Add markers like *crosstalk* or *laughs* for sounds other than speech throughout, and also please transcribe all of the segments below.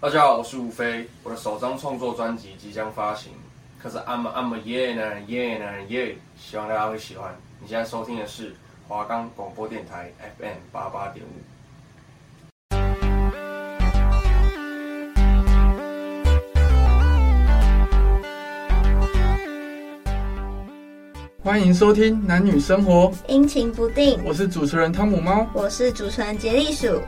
大家好，我是吴飞，我的首张创作专辑即将发行，可是 I'm a, I'm a yeah 男人 yeah 男人 yeah，希望大家会喜欢。你现在收听的是华冈广播电台 FM 八八点五。欢迎收听男女生活，阴晴不定。我是主持人汤姆猫，我是主持人杰利鼠。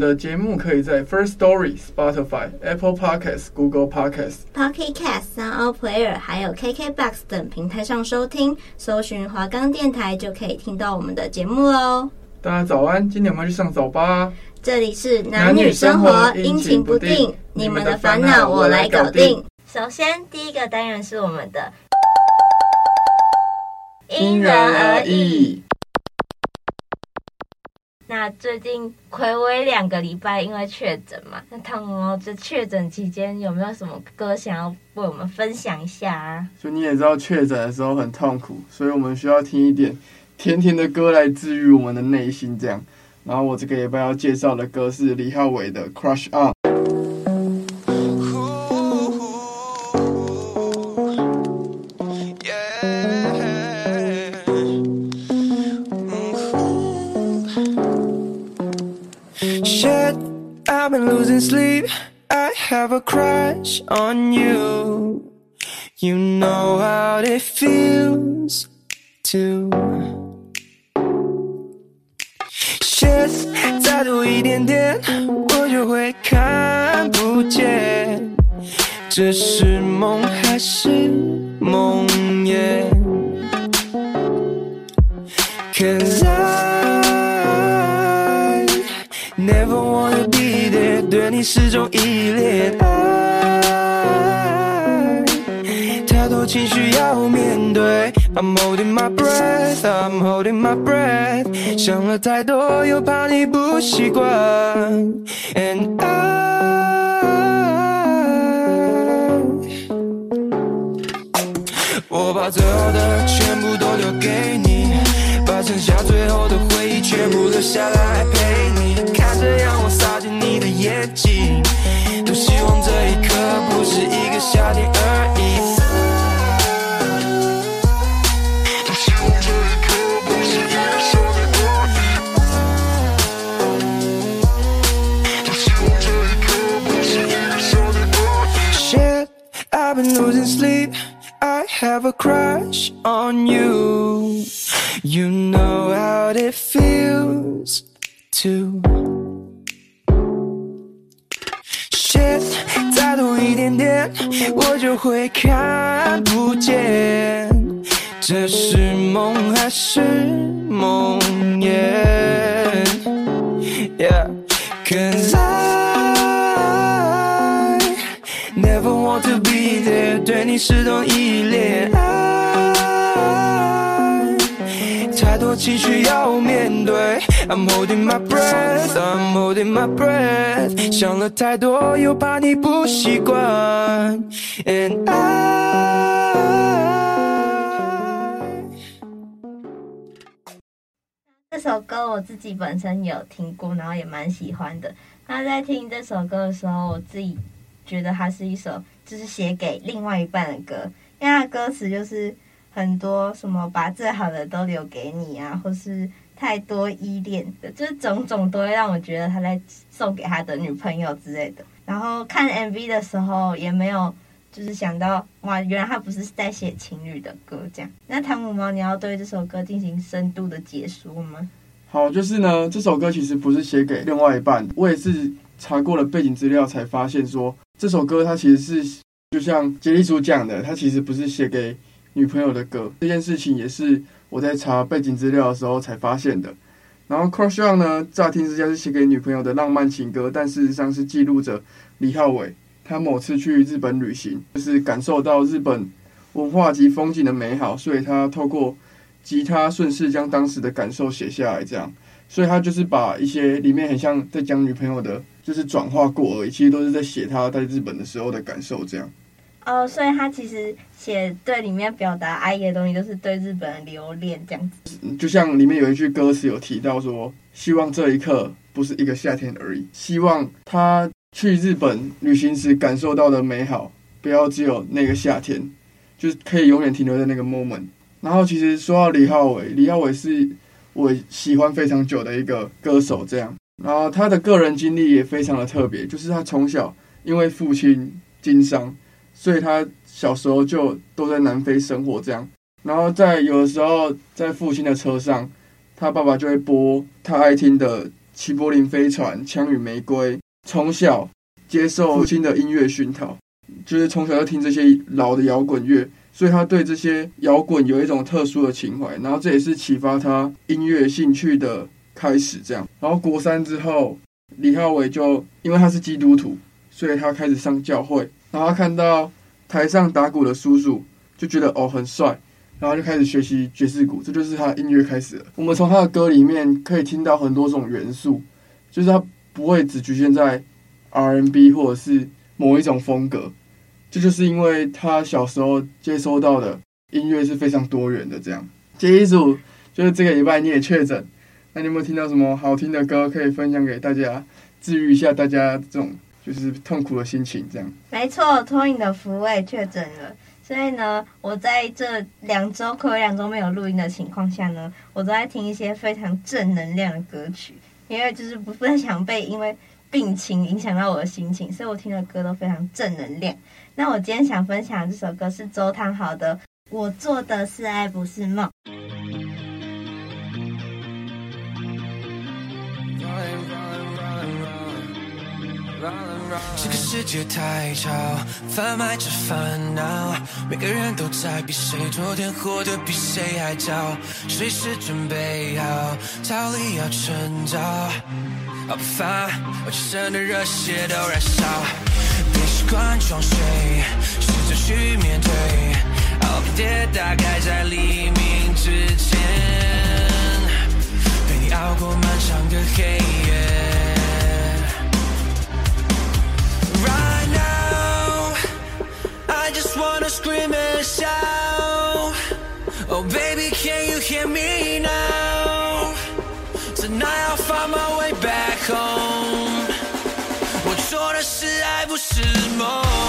的节目可以在 First Story、Spotify、Apple Podcasts、Google Podcasts、Pocket Cast、Sound Player 还有 KKBox 等平台上收听，搜寻华冈电台就可以听到我们的节目喽。大家早安，今天我们要去上早八。这里是男女生活，阴晴不定，你们的烦恼我来搞定。首先，第一个单元是我们的因人而异。那最近睽违两个礼拜，因为确诊嘛，那汤姆猫在确诊期间有没有什么歌想要为我们分享一下啊？就你也知道，确诊的时候很痛苦，所以我们需要听一点甜甜的歌来治愈我们的内心。这样，然后我这个礼拜要介绍的歌是李浩伟的《Crush On》。Have a crush on you, you know how it feels to shit 再多一点点，我就会看不见，这是梦还是梦魇？Cause I 对你始终依恋。太多情绪要面对，I'm holding my breath, I'm holding my breath。想了太多，又怕你不习惯。And I，我把最好的全部都留给你，把剩下最后的回忆全部留下来 a crush on you. You know how it feels to shit，再多一点点，我就会看不见，这是梦还是梦魇？Yeah，cause I。 你始终依恋，爱太多情绪要面对。I'm holding my breath, I'm holding my breath。想了太多，又怕你不习惯。And I，这首歌我自己本身有听过，然后也蛮喜欢的。那在听这首歌的时候，我自己觉得它是一首。就是写给另外一半的歌，因为他歌词就是很多什么把最好的都留给你啊，或是太多依恋的，就是种种都会让我觉得他在送给他的女朋友之类的。然后看 MV 的时候也没有就是想到哇，原来他不是在写情侣的歌这样。那汤姆猫，你要对这首歌进行深度的解说吗？好，就是呢，这首歌其实不是写给另外一半，我也是查过了背景资料才发现说。这首歌它其实是就像杰利鼠讲的，它其实不是写给女朋友的歌。这件事情也是我在查背景资料的时候才发现的。然后《Crush On》呢，乍听之下是写给女朋友的浪漫情歌，但事实上是记录着李浩伟他某次去日本旅行，就是感受到日本文化及风景的美好，所以他透过吉他顺势将当时的感受写下来，这样，所以他就是把一些里面很像在讲女朋友的，就是转化过而已，其实都是在写他在日本的时候的感受，这样。哦，所以他其实写对里面表达爱意的东西，都是对日本的留恋这样子。就像里面有一句歌词有提到说，希望这一刻不是一个夏天而已，希望他去日本旅行时感受到的美好，不要只有那个夏天，就是可以永远停留在那个 moment。然后其实说到李浩伟，李浩伟是我喜欢非常久的一个歌手，这样。然后他的个人经历也非常的特别，就是他从小因为父亲经商，所以他小时候就都在南非生活，这样。然后在有的时候在父亲的车上，他爸爸就会播他爱听的《齐柏林飞船》《枪与玫瑰》，从小接受父亲的音乐熏陶，就是从小就听这些老的摇滚乐。所以他对这些摇滚有一种特殊的情怀，然后这也是启发他音乐兴趣的开始。这样，然后国三之后，李浩伟就因为他是基督徒，所以他开始上教会。然后他看到台上打鼓的叔叔，就觉得哦很帅，然后就开始学习爵士鼓，这就是他音乐开始了。我们从他的歌里面可以听到很多种元素，就是他不会只局限在 R N B 或者是某一种风格。这就是因为他小时候接收到的音乐是非常多元的。这样，这一组就是这个礼拜你也确诊，那你有没有听到什么好听的歌可以分享给大家，治愈一下大家这种就是痛苦的心情？这样，没错，托你的福卫确诊了，所以呢，我在这两周快两周没有录音的情况下呢，我都在听一些非常正能量的歌曲，因为就是不太想被因为病情影响到我的心情，所以我听的歌都非常正能量。那我今天想分享这首歌是周汤豪的《我做的是爱不是梦》。这个世界太吵，贩卖着烦恼，每个人都在比谁昨天活得比谁还早，随时准备好逃离要趁早，好不烦，我全身的热血都燃烧。别习惯装睡，试着去面对。好比铁大概在黎明之前，陪你熬过漫长的黑夜。Right now, I just wanna scream and shout. Oh baby, can you hear me now? Tonight I'll find my way back home. 我做的是爱，不是梦。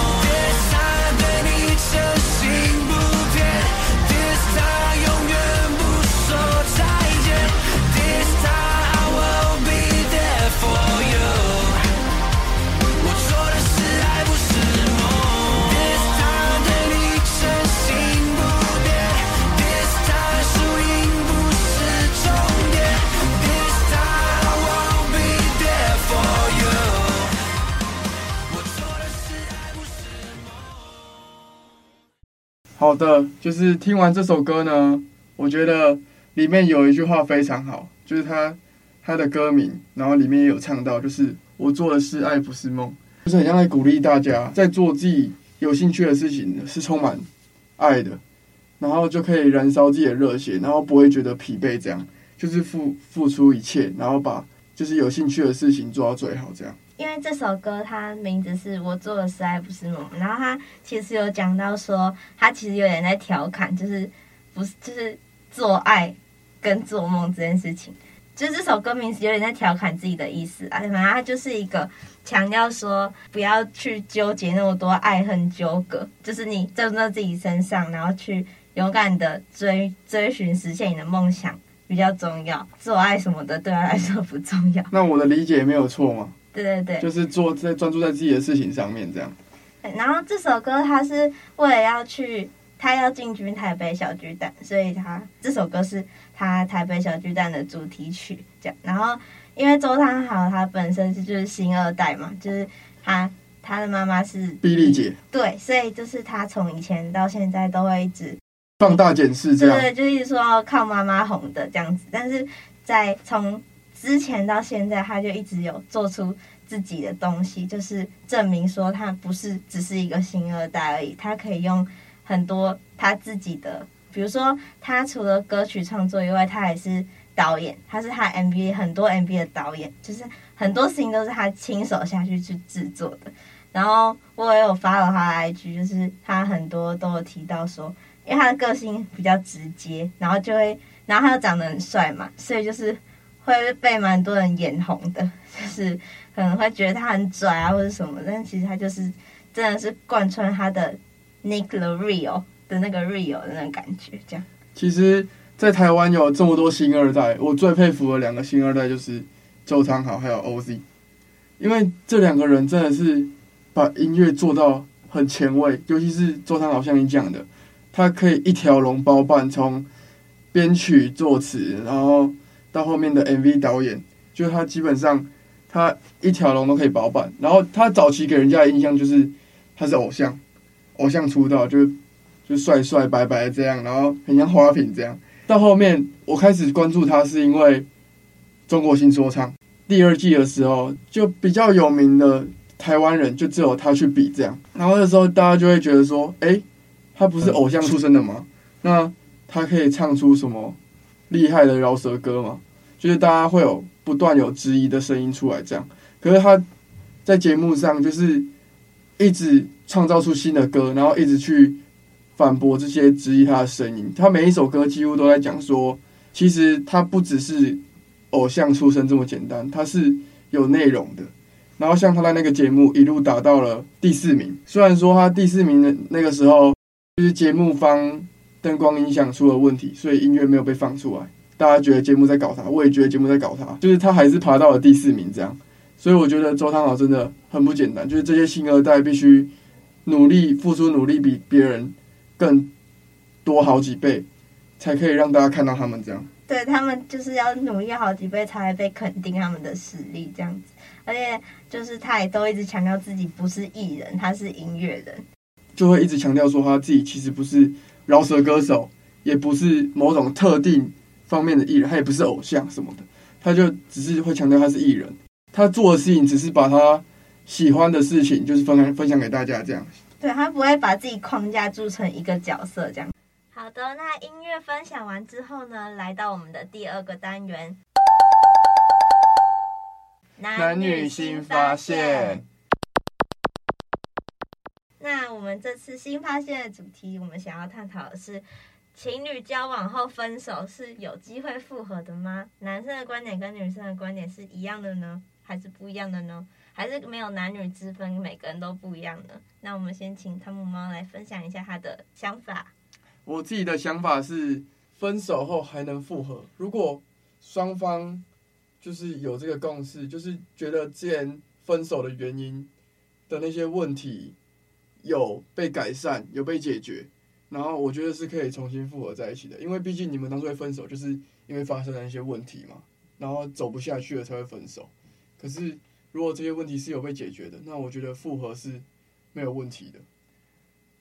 好的，就是听完这首歌呢，我觉得里面有一句话非常好，就是他他的歌名，然后里面也有唱到，就是我做的是爱不是梦，就是很像在鼓励大家在做自己有兴趣的事情，是充满爱的，然后就可以燃烧自己的热血，然后不会觉得疲惫，这样就是付付出一切，然后把就是有兴趣的事情做到最好，这样。因为这首歌，它名字是我做的实在不是梦，然后他其实有讲到说，他其实有点在调侃，就是不是就是做爱跟做梦这件事情，就是这首歌名字有点在调侃自己的意思啊，反正他就是一个强调说，不要去纠结那么多爱恨纠葛，就是你专注在自己身上，然后去勇敢的追追寻实现你的梦想比较重要，做爱什么的对他来说不重要。那我的理解没有错吗？对对对，就是做在专注在自己的事情上面这样。对，然后这首歌他是为了要去，他要进军台北小巨蛋，所以他这首歌是他台北小巨蛋的主题曲。这样，然后因为周汤豪他本身是就是星二代嘛，就是他他的妈妈是碧丽姐，对，所以就是他从以前到现在都会一直放大检视这样，对，就一直说要靠妈妈红的这样子，但是在从。之前到现在，他就一直有做出自己的东西，就是证明说他不是只是一个星二代而已，他可以用很多他自己的比如说他除了歌曲创作以外，他还是导演，他是他 MV 很多 MV 的导演，就是很多事情都是他亲手下去去制作的。然后我也有发了他的 IG，就是他很多都有提到说，因为他的个性比较直接，然后就会，然后他又长得很帅嘛，所以就是会被蛮多人眼红的，*laughs* 就是可能会觉得他很拽啊或者什么，但其实他就是真的是贯穿他的 Nick the Real 的那个 Real 的那种感觉，这样。其实，在台湾有这么多星二代，我最佩服的两个星二代就是周汤豪还有 OZ，因为这两个人真的是。把音乐做到很前卫，尤其是周汤豪像你讲的，他可以一条龙包办，从编曲、作词，然后到后面的 MV 导演，就他基本上他一条龙都可以包办。然后他早期给人家的印象就是他是偶像，偶像出道就就帅帅白白这样，然后很像花瓶这样。到后面我开始关注他，是因为中国新说唱第二季的时候，就比较有名的。台湾人就只有他去比这样，然后那时候大家就会觉得说，哎，他不是偶像出身的吗？那他可以唱出什么厉害的饶舌歌嘛？就是大家会有不断有质疑的声音出来这样。可是他在节目上就是一直创造出新的歌，然后一直去反驳这些质疑他的声音。他每一首歌几乎都在讲说，其实他不只是偶像出身这么简单，他是有内容的。然后像他在那个节目一路打到了第四名，虽然说他第四名的那个时候就是节目方灯光音响出了问题，所以音乐没有被放出来，大家觉得节目在搞他，我也觉得节目在搞他，就是他还是爬到了第四名这样。所以我觉得周汤豪真的很不简单，就是这些新二代必须努力付出努力比别人更多好几倍，才可以让大家看到他们这样。对，他们就是要努力好几倍才会被肯定他们的实力这样子。而且就是他也都一直强调自己不是艺人，他是音乐人，就会一直强调说他自己其实不是饶舌歌手，也不是某种特定方面的艺人，他也不是偶像什么的，他就只是会强调他是艺人，他做的事情只是把他喜欢的事情就是分享分享给大家这样。对，他不会把自己框架做成一个角色这样。好的，那音乐分享完之后呢，来到我们的第二个单元。男女新发现。那我们这次新发现的主题，我们想要探讨的是：情侣交往后分手是有机会复合的吗？男生的观点跟女生的观点是一样的呢，还是不一样的呢？还是没有男女之分，每个人都不一样的？那我们先请汤姆猫来分享一下他的想法。我自己的想法是，分手后还能复合，如果双方。就是有这个共识，就是觉得之前分手的原因的那些问题有被改善，有被解决，然后我觉得是可以重新复合在一起的。因为毕竟你们当初会分手，就是因为发生了一些问题嘛，然后走不下去了才会分手。可是如果这些问题是有被解决的，那我觉得复合是没有问题的。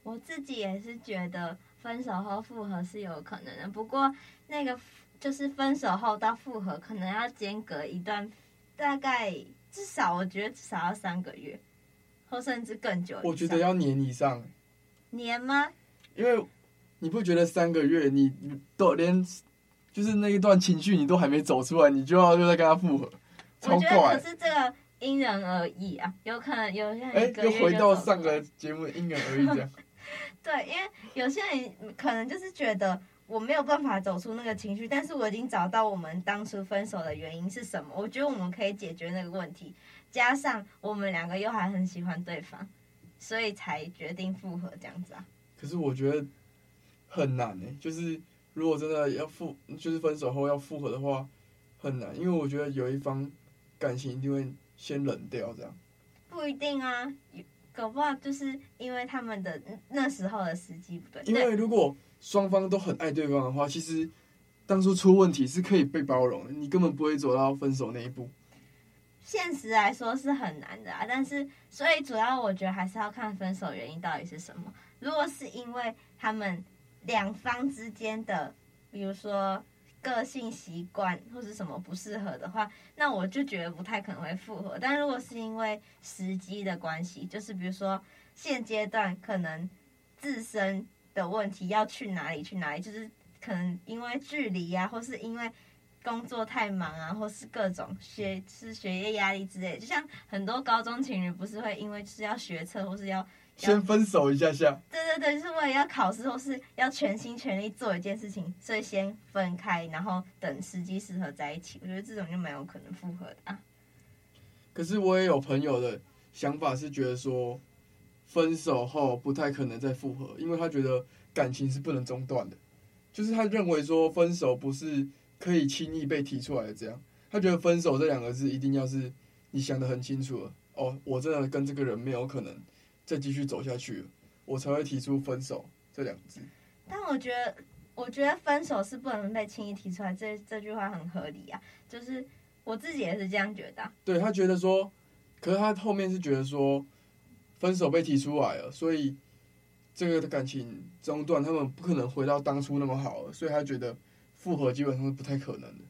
我自己也是觉得分手后复合是有可能的，不过那个。就是分手后到复合，可能要间隔一段，大概至少我觉得至少要三个月，或甚至更久。我觉得要年以上。年吗？因为你不觉得三个月你你都连就是那一段情绪你都还没走出来，你就要又在跟他复合，超怪。我觉得可是这个因人而异啊，有可能有些人哎就、欸、又回到上个节目因人而异这样。*laughs* 对，因为有些人可能就是觉得。我没有办法走出那个情绪，但是我已经找到我们当初分手的原因是什么。我觉得我们可以解决那个问题，加上我们两个又还很喜欢对方，所以才决定复合这样子啊。可是我觉得很难呢，就是如果真的要复，就是分手后要复合的话，很难，因为我觉得有一方感情一定会先冷掉这样。不一定啊，搞不好就是因为他们的那时候的时机不对。因为如果双方都很爱对方的话，其实当初出问题是可以被包容的，你根本不会走到分手那一步。现实来说是很难的啊，但是所以主要我觉得还是要看分手原因到底是什么。如果是因为他们两方之间的，比如说个性习惯或是什么不适合的话，那我就觉得不太可能会复合。但如果是因为时机的关系，就是比如说现阶段可能自身。的问题要去哪里去哪里，就是可能因为距离啊，或是因为工作太忙啊，或是各种学是学业压力之类的，就像很多高中情侣不是会因为就是要学车或是要。先分手一下下，对对对，就是为了要考试或是要全心全力做一件事情，所以先分开，然后等时机适合在一起。我觉得这种就蛮有可能复合的啊。可是我也有朋友的想法是觉得说，分手后不太可能再复合，因为他觉得感情是不能中断的，就是他认为说分手不是可以轻易被提出来的，这样他觉得分手这两个字一定要是你想的很清楚了，哦，我真的跟这个人没有可能。再继续走下去了，我才会提出分手这两个字。但我觉得，我觉得分手是不能被轻易提出来，这这句话很合理啊。就是我自己也是这样觉得。对，他觉得说，可是他后面是觉得说，分手被提出来了，所以这个的感情中断，他们不可能回到当初那么好了，所以他觉得复合基本上是不太可能的。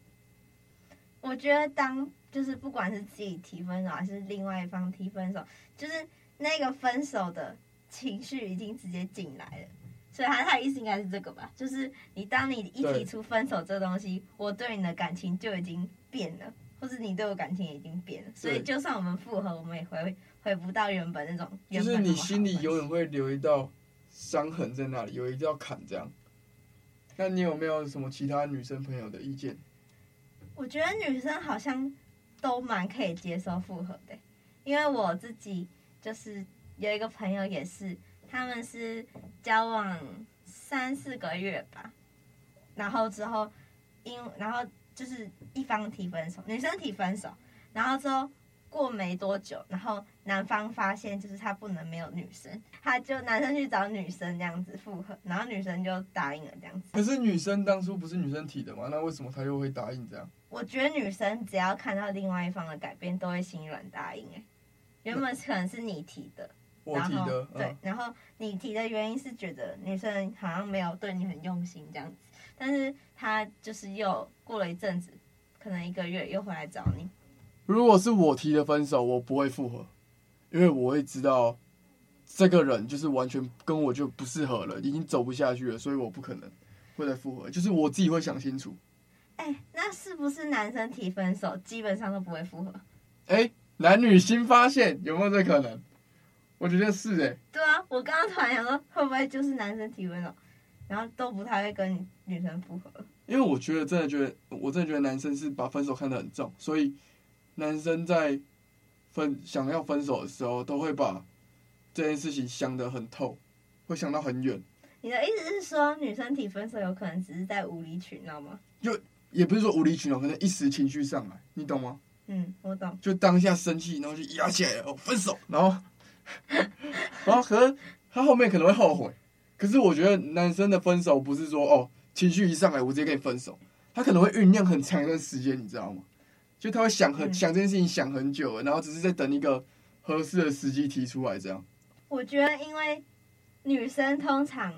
我觉得当就是不管是自己提分手，还是另外一方提分手，就是。那个分手的情绪已经直接进来了，所以他他的意思应该是这个吧，就是你当你一提出分手这东西，我对你的感情就已经变了，或是你对我感情也已经变了，所以就算我们复合，我们也回回不到原本那种。就是你心里永远会留一道伤痕在那里，有一道坎这样。那你有没有什么其他女生朋友的意见？我觉得女生好像都蛮可以接受复合的，因为我自己。就是有一个朋友也是，他们是交往三四个月吧，然后之后因然后就是一方提分手，女生提分手，然后之后过没多久，然后男方发现就是他不能没有女生，他就男生去找女生这样子复合，然后女生就答应了这样子。可是女生当初不是女生提的吗？那为什么他又会答应这样？我觉得女生只要看到另外一方的改变，都会心软答应哎。原本可能是你提的，我提的，对，嗯、然后你提的原因是觉得女生好像没有对你很用心这样子，但是他就是又过了一阵子，可能一个月又回来找你。如果是我提的分手，我不会复合，因为我会知道这个人就是完全跟我就不适合了，已经走不下去了，所以我不可能会再复合，就是我自己会想清楚。哎、欸，那是不是男生提分手基本上都不会复合？哎、欸。男女新发现有没有这可能？我觉得是哎、欸。对啊，我刚刚突然想说，会不会就是男生提分手，然后都不太会跟女生复合？因为我觉得真的觉得，我真的觉得男生是把分手看得很重，所以男生在分想要分手的时候，都会把这件事情想得很透，会想到很远。你的意思是说，女生提分手有可能只是在无理取闹吗？就也不是说无理取闹，可能一时情绪上来，你懂吗？嗯，我懂。就当下生气，然后就压起来，哦，分手，然后，*laughs* 然后可是他后面可能会后悔。可是我觉得男生的分手不是说哦，情绪一上来我直接跟你分手，他可能会酝酿很长一段时间，你知道吗？就他会想很、嗯、想这件事情想很久了，然后只是在等一个合适的时机提出来这样。我觉得，因为女生通常。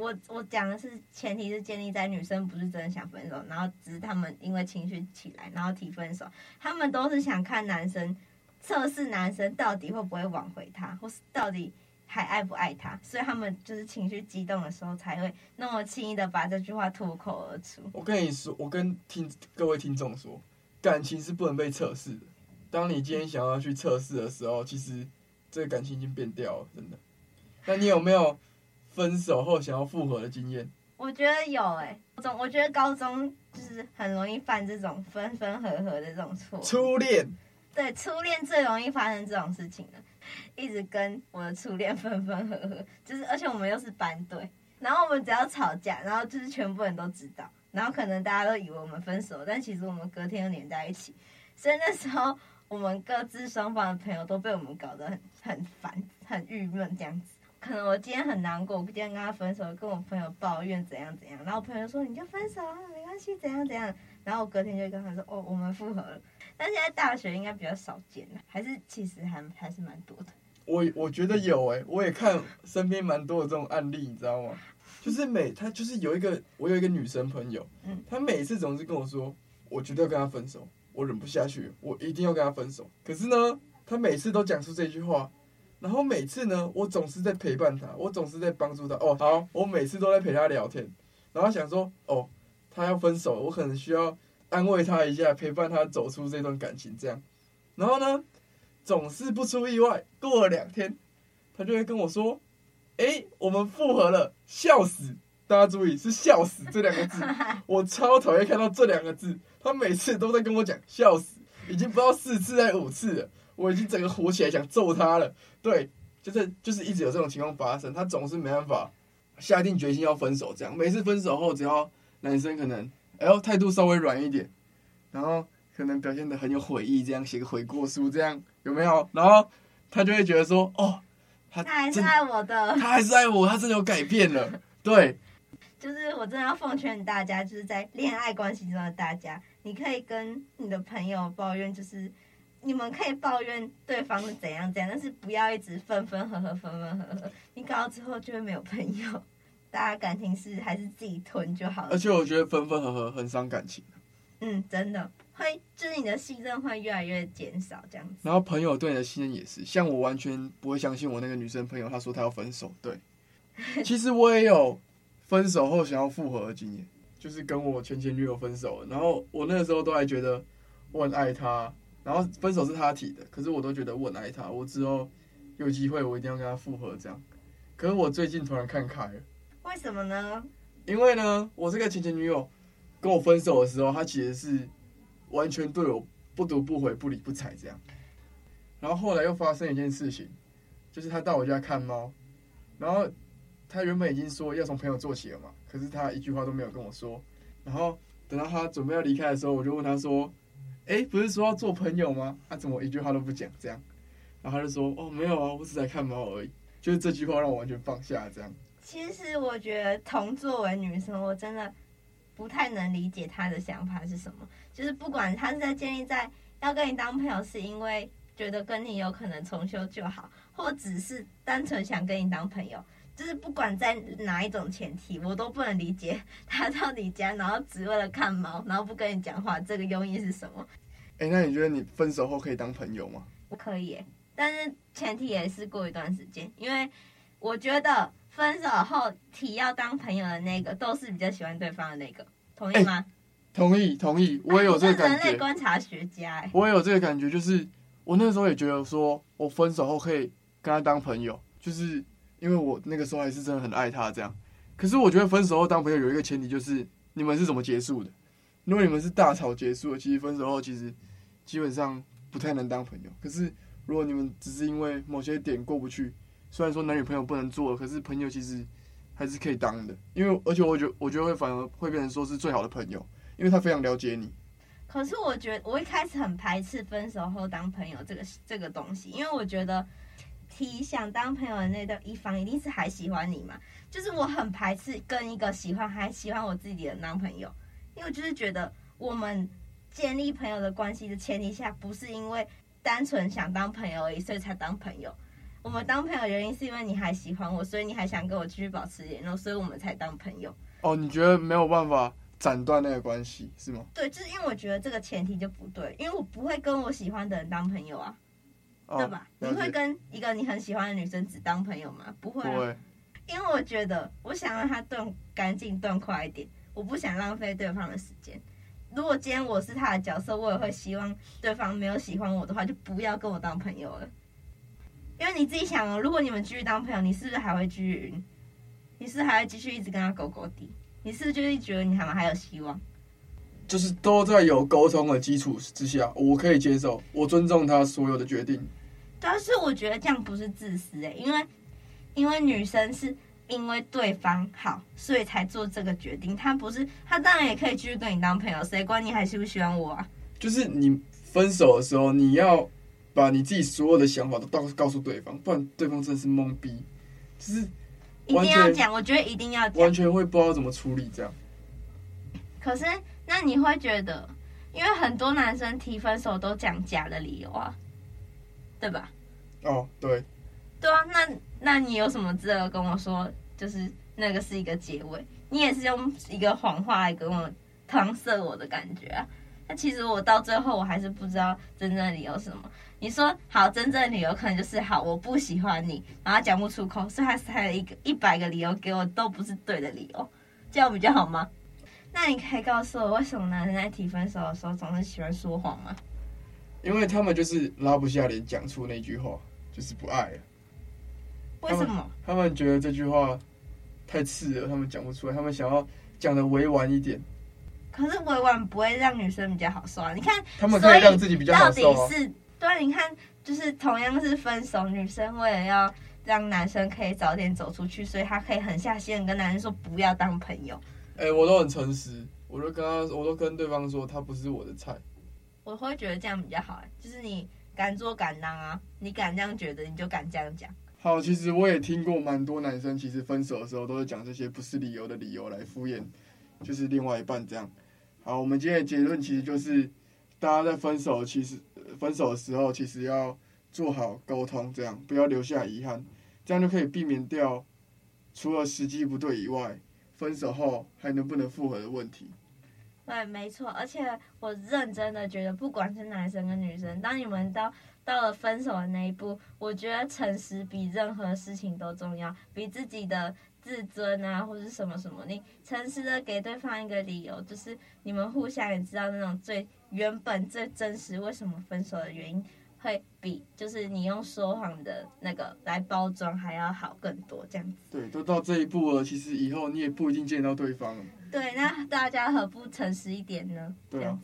我我讲的是前提是建立在女生不是真的想分手，然后只是他们因为情绪起来，然后提分手。他们都是想看男生测试男生到底会不会挽回他，或是到底还爱不爱他，所以他们就是情绪激动的时候才会那么轻易的把这句话脱口而出。我跟你说，我跟听各位听众说，感情是不能被测试的。当你今天想要去测试的时候，其实这个感情已经变掉了，真的。那你有没有？分手后想要复合的经验，我觉得有哎、欸，总我觉得高中就是很容易犯这种分分合合的这种错。初恋，对，初恋最容易发生这种事情了，一直跟我的初恋分分合合，就是而且我们又是班队，然后我们只要吵架，然后就是全部人都知道，然后可能大家都以为我们分手，但其实我们隔天又黏在一起，所以那时候我们各自双方的朋友都被我们搞得很很烦、很郁闷这样子。可能我今天很难过，我今天跟他分手，跟我朋友抱怨怎样怎样，然后朋友说你就分手啊，没关系，怎样怎样，然后我隔天就跟他说哦，我们复合了。但现在大学应该比较少见了，还是其实还还是蛮多的。我我觉得有诶、我也看身边蛮多的这种案例，你知道吗？就是每他就是有一个我有一个女生朋友，嗯，她每次总是跟我说，我绝对要跟他分手，我忍不下去，我一定要跟他分手。可是呢，她每次都讲出这句话。然后每次呢，我总是在陪伴她，我总是在帮助她。哦，好，我每次都在陪她聊天，然后想说，哦，他要分手，我可能需要安慰他一下，陪伴他走出这段感情，这样。然后呢，总是不出意外，过了两天，他就会跟我说：“哎，我们复合了。”笑死！大家注意，是“笑死”这两个字，*laughs* 我超讨厌看到这两个字。他每次都在跟我讲“笑死”，已经不知道四次还是五次了。我已经整个火起来，想揍他了。对，就是就是一直有这种情况发生，他总是没办法下定决心要分手。这样每次分手后，只要男生可能 *laughs* 哎呦态度稍微软一点，然后可能表现得很有悔意，这样写个悔过书，这样有没有？然后他就会觉得说，哦，他，他还是爱我的，他还是爱我，他真的有改变了。*laughs* 对，就是我真的要奉劝大家，就是在恋爱关系中的大家，你可以跟你的朋友抱怨，就是。你们可以抱怨对方是怎样怎样，但是不要一直分分合合，分分合合。你搞到之后就会没有朋友，*laughs* 大家感情是还是自己吞就好了。而且我觉得分分合合很伤感情。嗯，真的会，就是你的信任会越来越减少这样子。然后朋友对你的信任也是，像我完全不会相信我那个女生朋友，她说她要分手。对，*laughs* 其实我也有分手后想要复合的经验，就是跟我前前女友分手，然后我那个时候都还觉得我很爱她。然后分手是她提的，可是我都觉得我很爱她，我之后有机会我一定要跟她复合这样。可是我最近突然看开了，为什么呢？因为呢，我这个前前女友跟我分手的时候，他其实是完全对我不读不回、不理不睬这样。然后后来又发生一件事情，就是他到我家看猫，然后他原本已经说要从朋友做起了嘛，可是他一句话都没有跟我说。然后等到他准备要离开的时候，我就问他说。哎，不是说要做朋友吗？他、怎么一句话都不讲这样？然后他就说：“哦，没有啊，我只在看猫而已。”就是这句话让我完全放下这样。其实我觉得，同作为女生，我真的不太能理解他的想法是什么。就是不管他是在建立在要跟你当朋友，是因为觉得跟你有可能重修就好，或只是单纯想跟你当朋友。就是不管在哪一种前提，我都不能理解他到你家，然后只为了看猫，然后不跟你讲话，这个用意是什么？哎、欸，那你觉得你分手后可以当朋友吗？不可以，但是前提也是过一段时间，因为我觉得分手后提要当朋友的那个都是比较喜欢对方的那个，同意吗？欸、同意，同意，我也有这个感觉。人类观察学家、欸，我也有这个感觉，就是我那时候也觉得说，我分手后可以跟他当朋友，就是。因为我那个时候还是真的很爱他，这样。可是我觉得分手后当朋友有一个前提，就是你们是怎么结束的。如果你们是大吵结束的，其实分手后其实基本上不太能当朋友。可是如果你们只是因为某些点过不去，虽然说男女朋友不能做，可是朋友其实还是可以当的。因为而且我觉我觉得会反而会变成说是最好的朋友，因为他非常了解你。可是我觉我一开始很排斥分手后当朋友这个这个东西，因为我觉得。提想当朋友的那个一方一定是还喜欢你嘛？就是我很排斥跟一个喜欢还喜欢我自己的男朋友，因为我就是觉得我们建立朋友的关系的前提下，不是因为单纯想当朋友而已，所以才当朋友。我们当朋友的原因是因为你还喜欢我，所以你还想跟我继续保持联络，所以我们才当朋友。哦，你觉得没有办法斩断那个关系是吗？对，就是因为我觉得这个前提就不对，因为我不会跟我喜欢的人当朋友啊。对吧？你会跟一个你很喜欢的女生只当朋友吗？不会啊，不会。因为我觉得我想让她断干净、断快一点，我不想浪费对方的时间。如果今天我是他的角色，我也会希望对方没有喜欢我的话，就不要跟我当朋友了。因为你自己想哦，如果你们继续当朋友，你是不是还会继续晕？你是不是还会继续一直跟他勾勾滴？你是不是就会觉得你还还有希望？就是都在有沟通的基础之下，我可以接受，我尊重他所有的决定。但是我觉得这样不是自私哎，因为因为女生是因为对方好，所以才做这个决定。她不是，她当然也可以继续跟你当朋友，谁管你还喜不喜欢我啊？就是你分手的时候，你要把你自己所有的想法都告告诉对方，不然对方真的是懵逼。就是一定要讲，我觉得一定要讲，完全会不知道怎么处理这样。可是那你会觉得，因为很多男生提分手都讲假的理由啊。对吧？哦，对，对啊，那那你有什么资格跟我说，就是那个是一个结尾？你也是用一个谎话来跟我搪塞我的感觉啊？那其实我到最后我还是不知道真正的理由是什么。你说好，真正的理由可能就是好，我不喜欢你，然后讲不出口，所以他塞了一个一百个理由给我，都不是对的理由，这样比较好吗？那你可以告诉我，为什么男生在提分手的时候总是喜欢说谎吗？因为他们就是拉不下脸讲出那句话，就是不爱了。为什么？他们觉得这句话太刺了，他们讲不出来，他们想要讲的委婉一点。可是委婉不会让女生比较好受啊！你看，他们可以让自己比较好受啊。到底是对，你看，就是同样是分手，女生为了要让男生可以早点走出去，所以她可以狠下心跟男生说不要当朋友。哎、欸，我都很诚实，我都跟他，我都跟对方说他不是我的菜。我会觉得这样比较好，就是你敢做敢当啊，你敢这样觉得，你就敢这样讲。好，其实我也听过蛮多男生，其实分手的时候都是讲这些不是理由的理由来敷衍，就是另外一半这样。好，我们今天的结论其实就是，大家在分手，其实分手的时候其实要做好沟通，这样不要留下遗憾，这样就可以避免掉除了时机不对以外。分手后还能不能复合的问题？对，没错。而且我认真的觉得，不管是男生跟女生，当你们到到了分手的那一步，我觉得诚实比任何事情都重要，比自己的自尊啊，或者什么什么，你诚实的给对方一个理由，就是你们互相也知道那种最原本、最真实为什么分手的原因。会比就是你用说谎的那个来包装还要好更多，这样子。对，都到这一步了，其实以后你也不一定见到对方了。对，那大家何不诚实一点呢？对啊。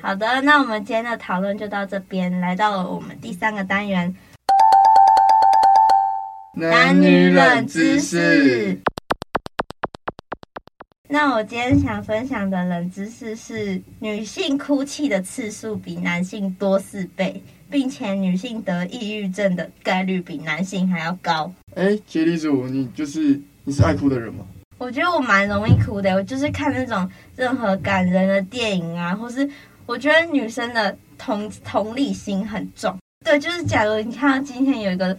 好的，那我们今天的讨论就到这边，来到了我们第三个单元，男女冷知识。那我今天想分享的冷知识是，女性哭泣的次数比男性多四倍。并且女性得抑郁症的概率比男性还要高。哎，杰尼组，你就是你是爱哭的人吗？我觉得我蛮容易哭的，我就是看那种任何感人的电影啊，或是我觉得女生的同同理心很重。对，就是假如你看到今天有一个，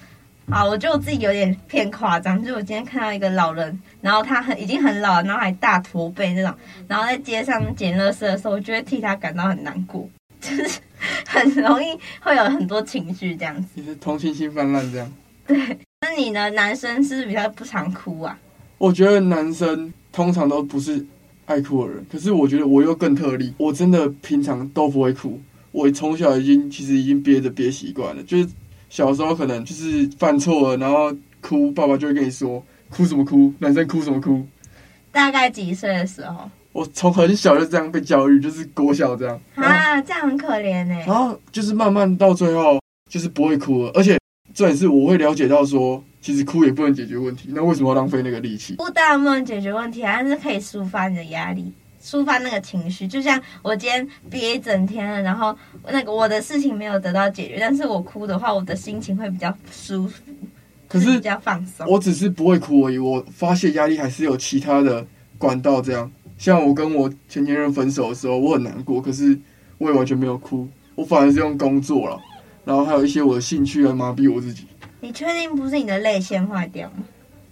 好，我觉得我自己有点偏夸张，就是我今天看到一个老人，然后他很已经很老，然后还大驼背那种，然后在街上捡垃圾的时候，我就会替他感到很难过，就是。*laughs* 很容易会有很多情绪这样子，你是同情心泛滥这样。*laughs* 对，那你呢？男生是不是比较不常哭啊？我觉得男生通常都不是爱哭的人，可是我觉得我又更特例，我真的平常都不会哭。我从小已经其实已经憋着憋习惯了，就是小时候可能就是犯错了，然后哭，爸爸就会跟你说哭什么哭，男生哭什么哭。大概几岁的时候？我从很小就这样被教育，就是国小这样啊，这样很可怜呢。然后就是慢慢到最后，就是不会哭了，而且重点是我会了解到说，其实哭也不能解决问题，那为什么要浪费那个力气？不当然不能解决问题，但是可以抒发你的压力，抒发那个情绪。就像我今天憋一整天了，然后那个我的事情没有得到解决，但是我哭的话，我的心情会比较舒服，可是比较放松。我只是不会哭而已，我发泄压力还是有其他的管道这样。像我跟我前前任分手的时候，我很难过，可是我也完全没有哭，我反而是用工作了，然后还有一些我的兴趣来麻痹我自己。你确定不是你的泪腺坏掉吗？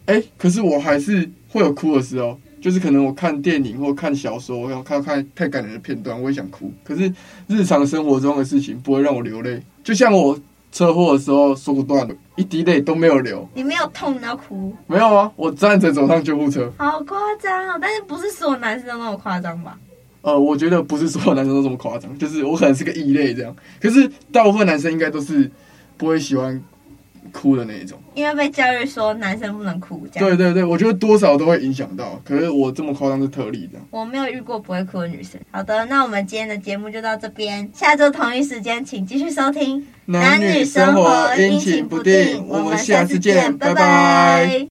哎、欸，可是我还是会有哭的时候，就是可能我看电影或看小说，然后看看太感人的片段，我也想哭。可是日常生活中的事情不会让我流泪，就像我。车祸的时候手断了，一滴泪都没有流。你没有痛到哭？没有啊，我站着走上救护车。好夸张哦！但是不是所有男生都那么夸张吧？呃，我觉得不是所有男生都这么夸张，就是我可能是个异类这样。可是大部分男生应该都是不会喜欢。哭的那一种，因为被教育说男生不能哭，这样。对对对，我觉得多少都会影响到。可是我这么夸张是特例，这样。我没有遇过不会哭的女生。好的，那我们今天的节目就到这边，下周同一时间请继续收听。男女生活阴晴不定，我们下次见，拜拜。